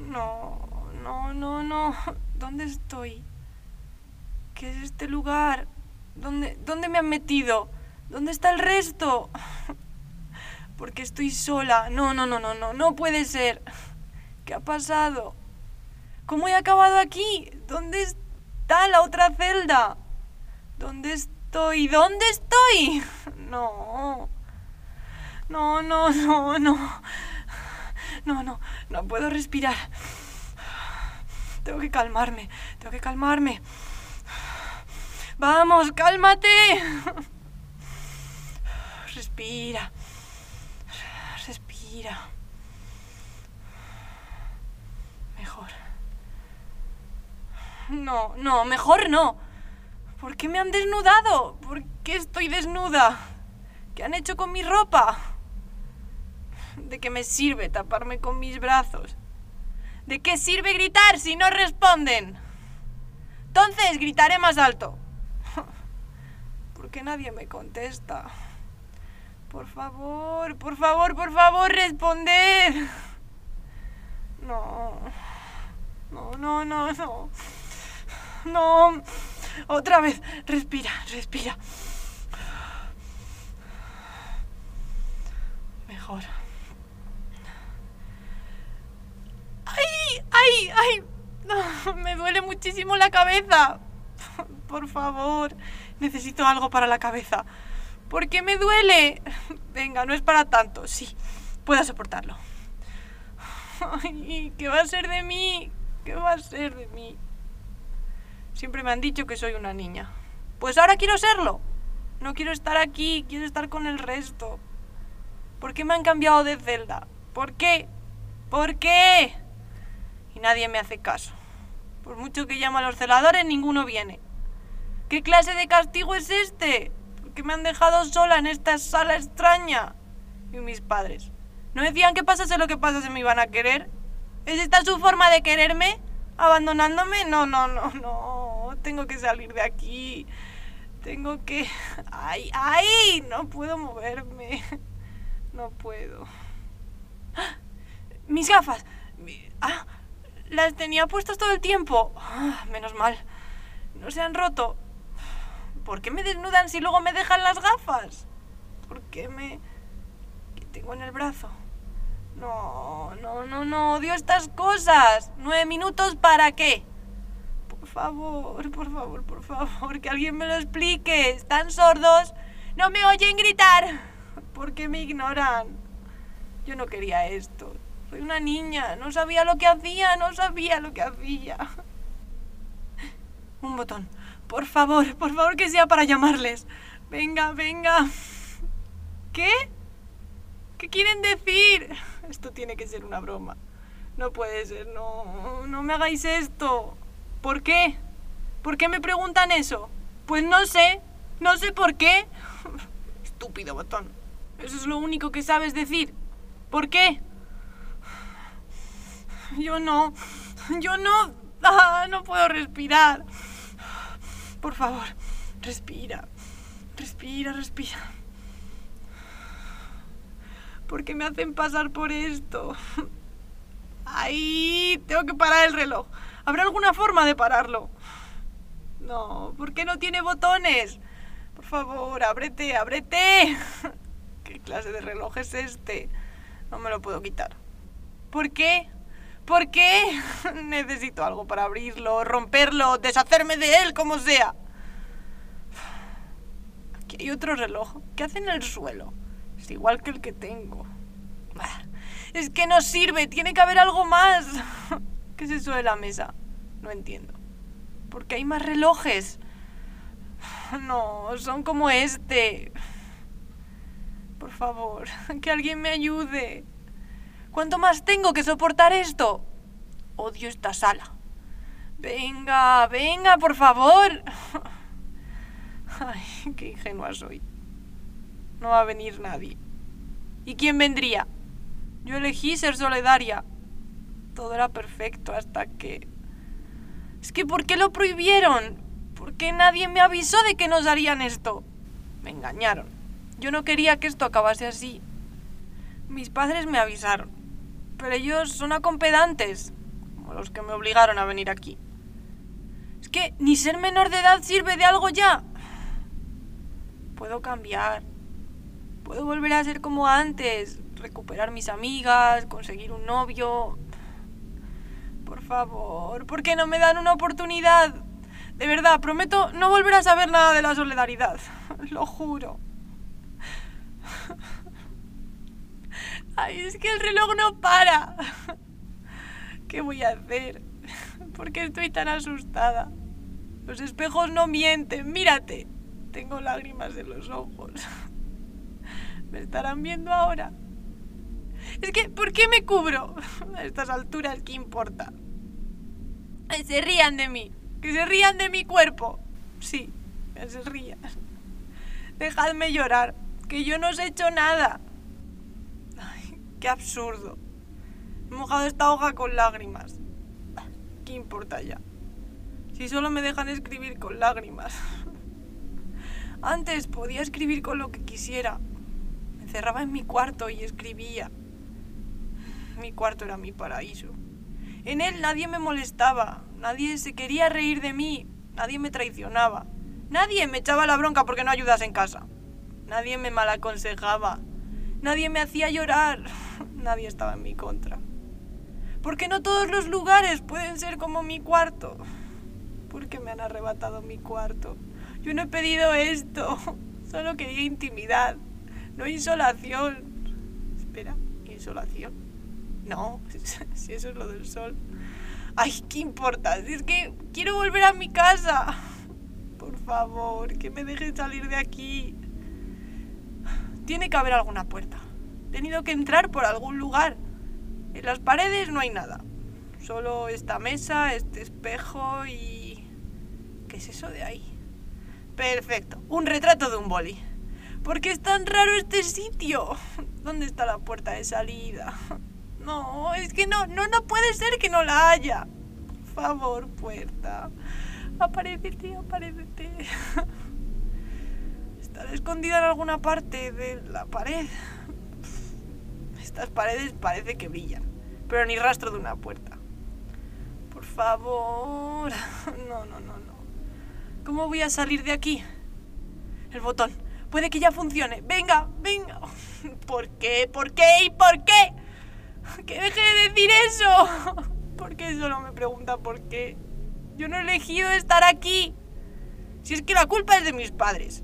No, no, no, no. ¿Dónde estoy? ¿Qué es este lugar? ¿Dónde, ¿Dónde me han metido? ¿Dónde está el resto? Porque estoy sola. No, no, no, no, no, no puede ser. ¿Qué ha pasado? ¿Cómo he acabado aquí? ¿Dónde está la otra celda? ¿Dónde estoy? ¿Dónde estoy? No. No, no, no, no. No, no, no puedo respirar. Tengo que calmarme, tengo que calmarme. Vamos, cálmate. Respira. Respira. Mejor. No, no, mejor no. ¿Por qué me han desnudado? ¿Por qué estoy desnuda? ¿Qué han hecho con mi ropa? ¿De qué me sirve taparme con mis brazos? ¿De qué sirve gritar si no responden? Entonces gritaré más alto. ¿Por qué nadie me contesta? Por favor, por favor, por favor, responder. No. No, no, no, no. No. Otra vez. Respira, respira. Mejor. ¡Ay! ¡Ay! ¡Ay! No, me duele muchísimo la cabeza. Por favor, necesito algo para la cabeza. ¿Por qué me duele? Venga, no es para tanto. Sí, puedo soportarlo. Ay, ¿qué va a ser de mí? ¿Qué va a ser de mí? Siempre me han dicho que soy una niña. Pues ahora quiero serlo. No quiero estar aquí, quiero estar con el resto. ¿Por qué me han cambiado de celda? ¿Por qué? ¿Por qué? Y nadie me hace caso. Por mucho que llamo a los celadores, ninguno viene. ¿Qué clase de castigo es este? ¿Por qué me han dejado sola en esta sala extraña? Y mis padres. ¿No decían que pasase lo que pasase me iban a querer? ¿Es esta su forma de quererme? ¿Abandonándome? No, no, no, no. Tengo que salir de aquí. Tengo que... ¡Ay, ay! No puedo moverme. No puedo. Mis gafas. Ah, las tenía puestas todo el tiempo. Ah, menos mal. No se han roto. ¿Por qué me desnudan si luego me dejan las gafas? ¿Por qué me... ¿Qué tengo en el brazo? No, no, no, no, odio estas cosas. ¿Nueve minutos para qué? Por favor, por favor, por favor, que alguien me lo explique. ¿Están sordos? No me oyen gritar. ¿Por qué me ignoran? Yo no quería esto. Soy una niña, no sabía lo que hacía, no sabía lo que hacía. Un botón. Por favor, por favor que sea para llamarles. Venga, venga. ¿Qué? ¿Qué quieren decir? Esto tiene que ser una broma. No puede ser, no, no me hagáis esto. ¿Por qué? ¿Por qué me preguntan eso? Pues no sé, no sé por qué. Estúpido botón. Eso es lo único que sabes decir. ¿Por qué? Yo no. Yo no. Ah, no puedo respirar. Por favor, respira. Respira, respira. ¿Por qué me hacen pasar por esto? ¡Ay! Tengo que parar el reloj. ¿Habrá alguna forma de pararlo? No, ¿por qué no tiene botones? Por favor, ábrete, ábrete. ¿Qué clase de reloj es este? No me lo puedo quitar. ¿Por qué? ¿Por qué? Necesito algo para abrirlo, romperlo, deshacerme de él, como sea. Aquí hay otro reloj. ¿Qué hace en el suelo? Es igual que el que tengo. Es que no sirve, tiene que haber algo más. ¿Qué es eso de la mesa? No entiendo. ¿Por qué hay más relojes? No, son como este. Por favor, que alguien me ayude. ¿Cuánto más tengo que soportar esto? Odio esta sala. Venga, venga, por favor. Ay, qué ingenua soy. No va a venir nadie. ¿Y quién vendría? Yo elegí ser solidaria. Todo era perfecto hasta que... Es que ¿por qué lo prohibieron? ¿Por qué nadie me avisó de que nos harían esto? Me engañaron. Yo no quería que esto acabase así. Mis padres me avisaron. Pero ellos son acompedantes. como los que me obligaron a venir aquí. Es que ni ser menor de edad sirve de algo ya. Puedo cambiar. Puedo volver a ser como antes, recuperar mis amigas, conseguir un novio. Por favor, ¿por qué no me dan una oportunidad? De verdad, prometo no volver a saber nada de la solidaridad. Lo juro. Ay, es que el reloj no para. ¿Qué voy a hacer? ¿Por qué estoy tan asustada? Los espejos no mienten, mírate. Tengo lágrimas en los ojos. ¿Me estarán viendo ahora? Es que, ¿por qué me cubro? A estas alturas, ¿qué importa? Se rían de mí. Que se rían de mi cuerpo. Sí, que se rían. Dejadme llorar, que yo no os he hecho nada. Qué absurdo. He mojado esta hoja con lágrimas. ¿Qué importa ya? Si solo me dejan escribir con lágrimas. Antes podía escribir con lo que quisiera. Me encerraba en mi cuarto y escribía. Mi cuarto era mi paraíso. En él nadie me molestaba, nadie se quería reír de mí, nadie me traicionaba, nadie me echaba la bronca porque no ayudas en casa, nadie me malaconsejaba, nadie me hacía llorar, nadie estaba en mi contra. Porque no todos los lugares pueden ser como mi cuarto. Porque me han arrebatado mi cuarto. Yo no he pedido esto, solo quería intimidad, no insolación. Espera, insolación. No, si eso es lo del sol. Ay, ¿qué importa? Si es que quiero volver a mi casa. Por favor, que me dejen salir de aquí. Tiene que haber alguna puerta. He tenido que entrar por algún lugar. En las paredes no hay nada. Solo esta mesa, este espejo y... ¿Qué es eso de ahí? Perfecto, un retrato de un boli. ¿Por qué es tan raro este sitio? ¿Dónde está la puerta de salida? No, es que no, no, no puede ser que no la haya. Por favor, puerta. Aparecete, aparecete. Estará escondida en alguna parte de la pared. Estas paredes parece que brillan, pero ni rastro de una puerta. Por favor. No, no, no, no. ¿Cómo voy a salir de aquí? El botón. Puede que ya funcione. Venga, venga. ¿Por qué? ¿Por qué? ¿Y por qué? Que deje de decir eso. ¿Por qué solo me pregunta por qué? Yo no he elegido estar aquí. Si es que la culpa es de mis padres.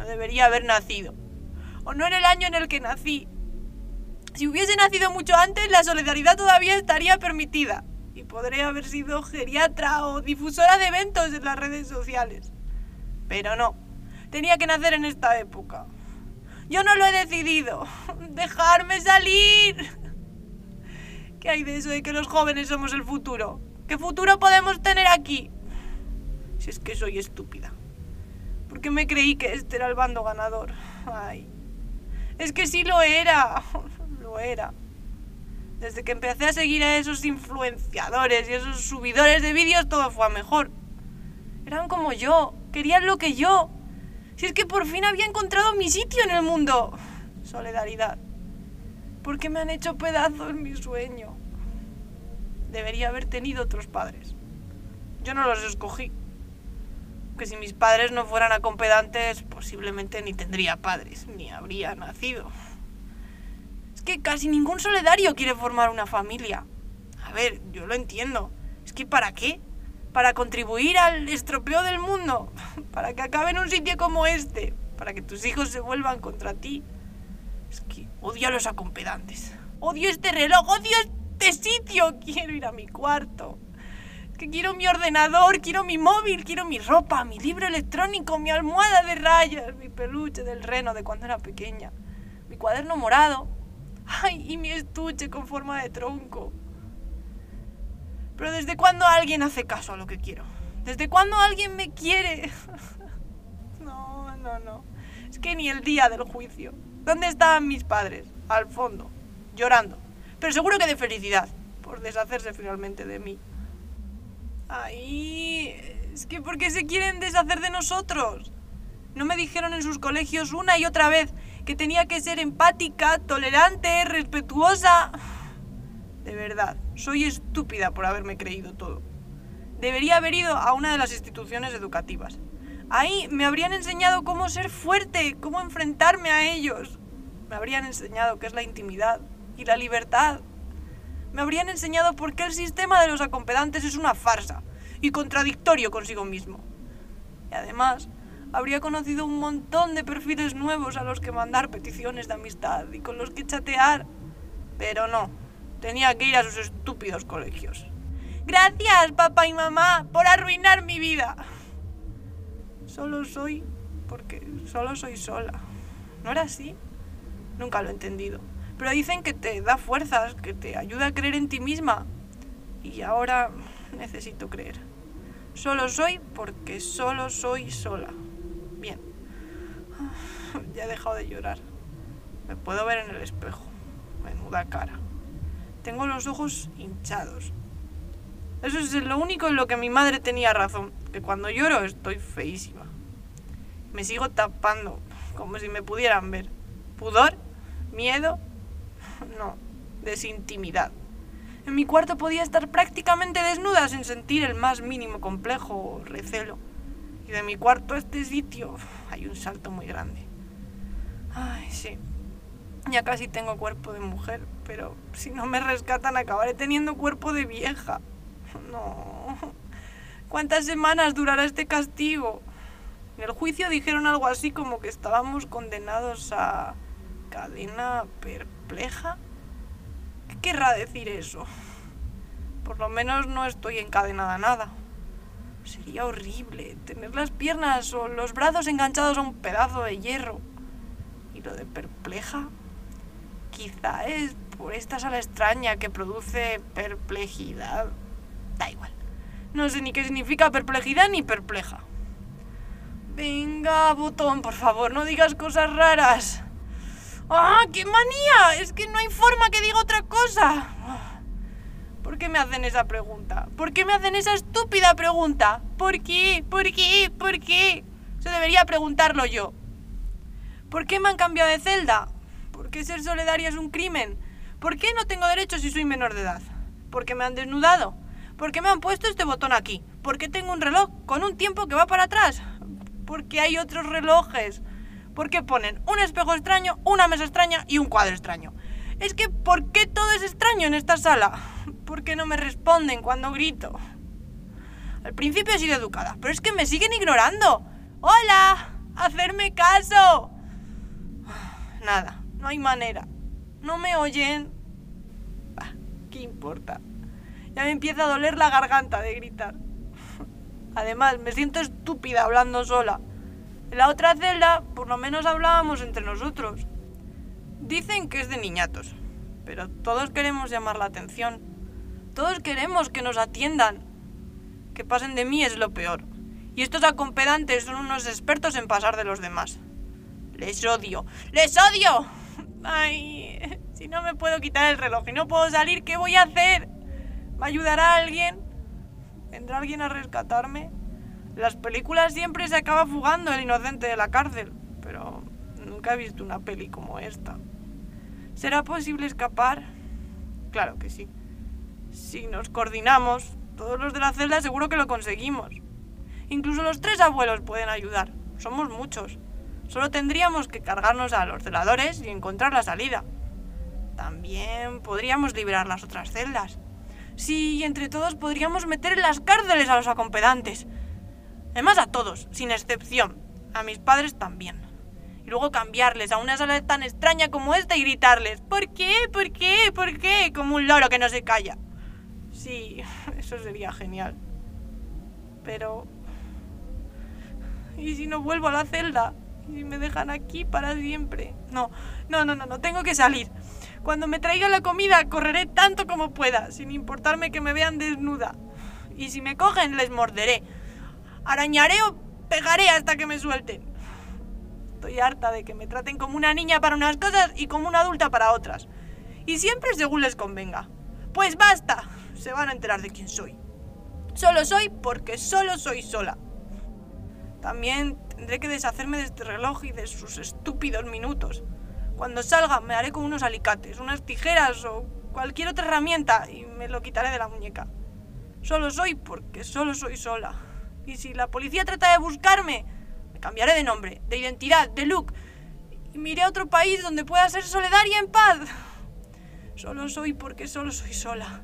No debería haber nacido. O no en el año en el que nací. Si hubiese nacido mucho antes, la solidaridad todavía estaría permitida y podré haber sido geriatra o difusora de eventos en las redes sociales. Pero no, tenía que nacer en esta época. Yo no lo he decidido. ¡Dejarme salir! ¿Qué hay de eso de que los jóvenes somos el futuro? ¿Qué futuro podemos tener aquí? Si es que soy estúpida. Porque me creí que este era el bando ganador. Ay. Es que sí lo era. Lo era. Desde que empecé a seguir a esos influenciadores y esos subidores de vídeos, todo fue a mejor. Eran como yo, querían lo que yo. Si es que por fin había encontrado mi sitio en el mundo. Solidaridad. Porque me han hecho pedazos mi sueño. Debería haber tenido otros padres. Yo no los escogí. Que si mis padres no fueran acompedantes, posiblemente ni tendría padres, ni habría nacido. Es que casi ningún solidario quiere formar una familia. A ver, yo lo entiendo. Es que ¿para qué? ¿Para contribuir al estropeo del mundo? ¿Para que acabe en un sitio como este? ¿Para que tus hijos se vuelvan contra ti? Es que odio a los acompedantes. Odio este reloj, odio este sitio. Quiero ir a mi cuarto. Que quiero mi ordenador, quiero mi móvil, quiero mi ropa, mi libro electrónico, mi almohada de rayas, mi peluche del reno de cuando era pequeña, mi cuaderno morado, Ay, y mi estuche con forma de tronco. Pero ¿desde cuándo alguien hace caso a lo que quiero? ¿Desde cuándo alguien me quiere? No, no, no. Es que ni el día del juicio. ¿Dónde estaban mis padres? Al fondo, llorando. Pero seguro que de felicidad, por deshacerse finalmente de mí. Ay, es que ¿por qué se quieren deshacer de nosotros? ¿No me dijeron en sus colegios una y otra vez que tenía que ser empática, tolerante, respetuosa. De verdad, soy estúpida por haberme creído todo. Debería haber ido a una de las instituciones educativas. Ahí me habrían enseñado cómo ser fuerte, cómo enfrentarme a ellos. Me habrían enseñado qué es la intimidad y la libertad. Me habrían enseñado por qué el sistema de los acompedantes es una farsa y contradictorio consigo mismo. Y además, habría conocido un montón de perfiles nuevos a los que mandar peticiones de amistad y con los que chatear. Pero no, tenía que ir a sus estúpidos colegios. Gracias, papá y mamá, por arruinar mi vida. Solo soy porque solo soy sola. ¿No era así? Nunca lo he entendido. Pero dicen que te da fuerzas, que te ayuda a creer en ti misma. Y ahora necesito creer. Solo soy porque solo soy sola. Bien. Ya he dejado de llorar. Me puedo ver en el espejo. Menuda cara. Tengo los ojos hinchados. Eso es lo único en lo que mi madre tenía razón, que cuando lloro estoy feísima. Me sigo tapando, como si me pudieran ver. ¿Pudor? ¿Miedo? No, desintimidad. En mi cuarto podía estar prácticamente desnuda sin sentir el más mínimo complejo o recelo. Y de mi cuarto a este sitio hay un salto muy grande. Ay, sí. Ya casi tengo cuerpo de mujer, pero si no me rescatan acabaré teniendo cuerpo de vieja. No. ¿Cuántas semanas durará este castigo? En el juicio dijeron algo así como que estábamos condenados a cadena perpleja. ¿Qué querrá decir eso? Por lo menos no estoy encadenada a nada. Sería horrible tener las piernas o los brazos enganchados a un pedazo de hierro. Y lo de perpleja, quizá es por esta sala extraña que produce perplejidad. Da igual. No sé ni qué significa perplejidad ni perpleja. Venga, botón, por favor, no digas cosas raras. ¡Ah, qué manía! Es que no hay forma que diga otra cosa. ¿Por qué me hacen esa pregunta? ¿Por qué me hacen esa estúpida pregunta? ¿Por qué? ¿Por qué? ¿Por qué? Se debería preguntarlo yo. ¿Por qué me han cambiado de celda? ¿Por qué ser solidaria es un crimen? ¿Por qué no tengo derecho si soy menor de edad? ¿Por qué me han desnudado? ¿Por qué me han puesto este botón aquí? ¿Por qué tengo un reloj con un tiempo que va para atrás? ¿Por qué hay otros relojes? ¿Por qué ponen un espejo extraño, una mesa extraña y un cuadro extraño? Es que, ¿por qué todo es extraño en esta sala? ¿Por qué no me responden cuando grito? Al principio he sido educada, pero es que me siguen ignorando. ¡Hola! ¡Hacerme caso! Nada, no hay manera. No me oyen. Bah, ¿Qué importa? Ya me empieza a doler la garganta de gritar. Además, me siento estúpida hablando sola. En la otra celda, por lo menos hablábamos entre nosotros. Dicen que es de niñatos, pero todos queremos llamar la atención. Todos queremos que nos atiendan. Que pasen de mí es lo peor. Y estos acompedantes son unos expertos en pasar de los demás. Les odio. ¡Les odio! Ay, si no me puedo quitar el reloj y no puedo salir, ¿qué voy a hacer? ¿Me ayudará alguien? ¿Vendrá alguien a rescatarme? Las películas siempre se acaba fugando el inocente de la cárcel, pero nunca he visto una peli como esta. ¿Será posible escapar? Claro que sí. Si nos coordinamos, todos los de la celda seguro que lo conseguimos. Incluso los tres abuelos pueden ayudar. Somos muchos. Solo tendríamos que cargarnos a los celadores y encontrar la salida. También podríamos liberar las otras celdas. Sí, entre todos podríamos meter en las cárceles a los acompedantes. Además a todos, sin excepción. A mis padres también. Y luego cambiarles a una sala tan extraña como esta y gritarles, ¿por qué? ¿Por qué? ¿Por qué? Como un loro que no se calla. Sí, eso sería genial. Pero... ¿Y si no vuelvo a la celda? ¿Y me dejan aquí para siempre? No, no, no, no, no, tengo que salir. Cuando me traiga la comida, correré tanto como pueda, sin importarme que me vean desnuda. Y si me cogen, les morderé. Arañaré o pegaré hasta que me suelten. Estoy harta de que me traten como una niña para unas cosas y como una adulta para otras. Y siempre según les convenga. Pues basta. Se van a enterar de quién soy. Solo soy porque solo soy sola. También tendré que deshacerme de este reloj y de sus estúpidos minutos. Cuando salga me haré con unos alicates, unas tijeras o cualquier otra herramienta y me lo quitaré de la muñeca. Solo soy porque solo soy sola. Y si la policía trata de buscarme, me cambiaré de nombre, de identidad, de look. Y me a otro país donde pueda ser solidaria en paz. Solo soy porque solo soy sola.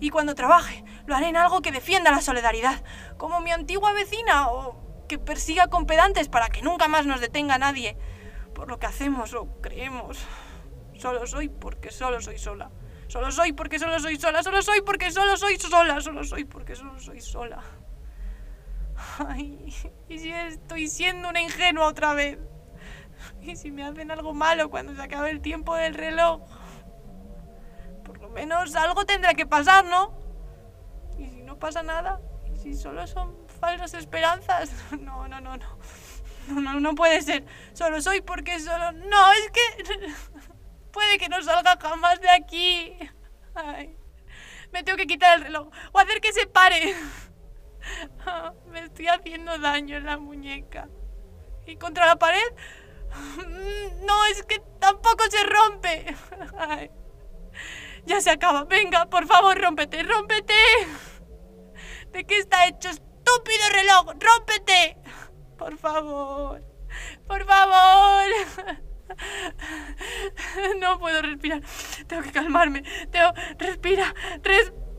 Y cuando trabaje, lo haré en algo que defienda la solidaridad, como mi antigua vecina o que persiga con pedantes para que nunca más nos detenga nadie por lo que hacemos o creemos. Solo soy porque solo soy sola. Solo soy porque solo soy sola. Solo soy porque solo soy sola. Solo soy porque solo soy sola. Ay, ¿y si estoy siendo una ingenua otra vez? ¿Y si me hacen algo malo cuando se acabe el tiempo del reloj? Por lo menos algo tendrá que pasar, ¿no? ¿Y si no pasa nada? ¿Y si solo son falsas esperanzas? No, no, no, no. No, no, no puede ser. Solo soy porque solo... No, es que... Puede que no salga jamás de aquí. Ay. Me tengo que quitar el reloj. O hacer que se pare. Me estoy haciendo daño en la muñeca. ¿Y contra la pared? No, es que tampoco se rompe. Ya se acaba. Venga, por favor, rómpete, rómpete. ¿De qué está hecho, estúpido reloj? ¡Rómpete! Por favor. Por favor. No puedo respirar. Tengo que calmarme. Tengo... Respira. Respira.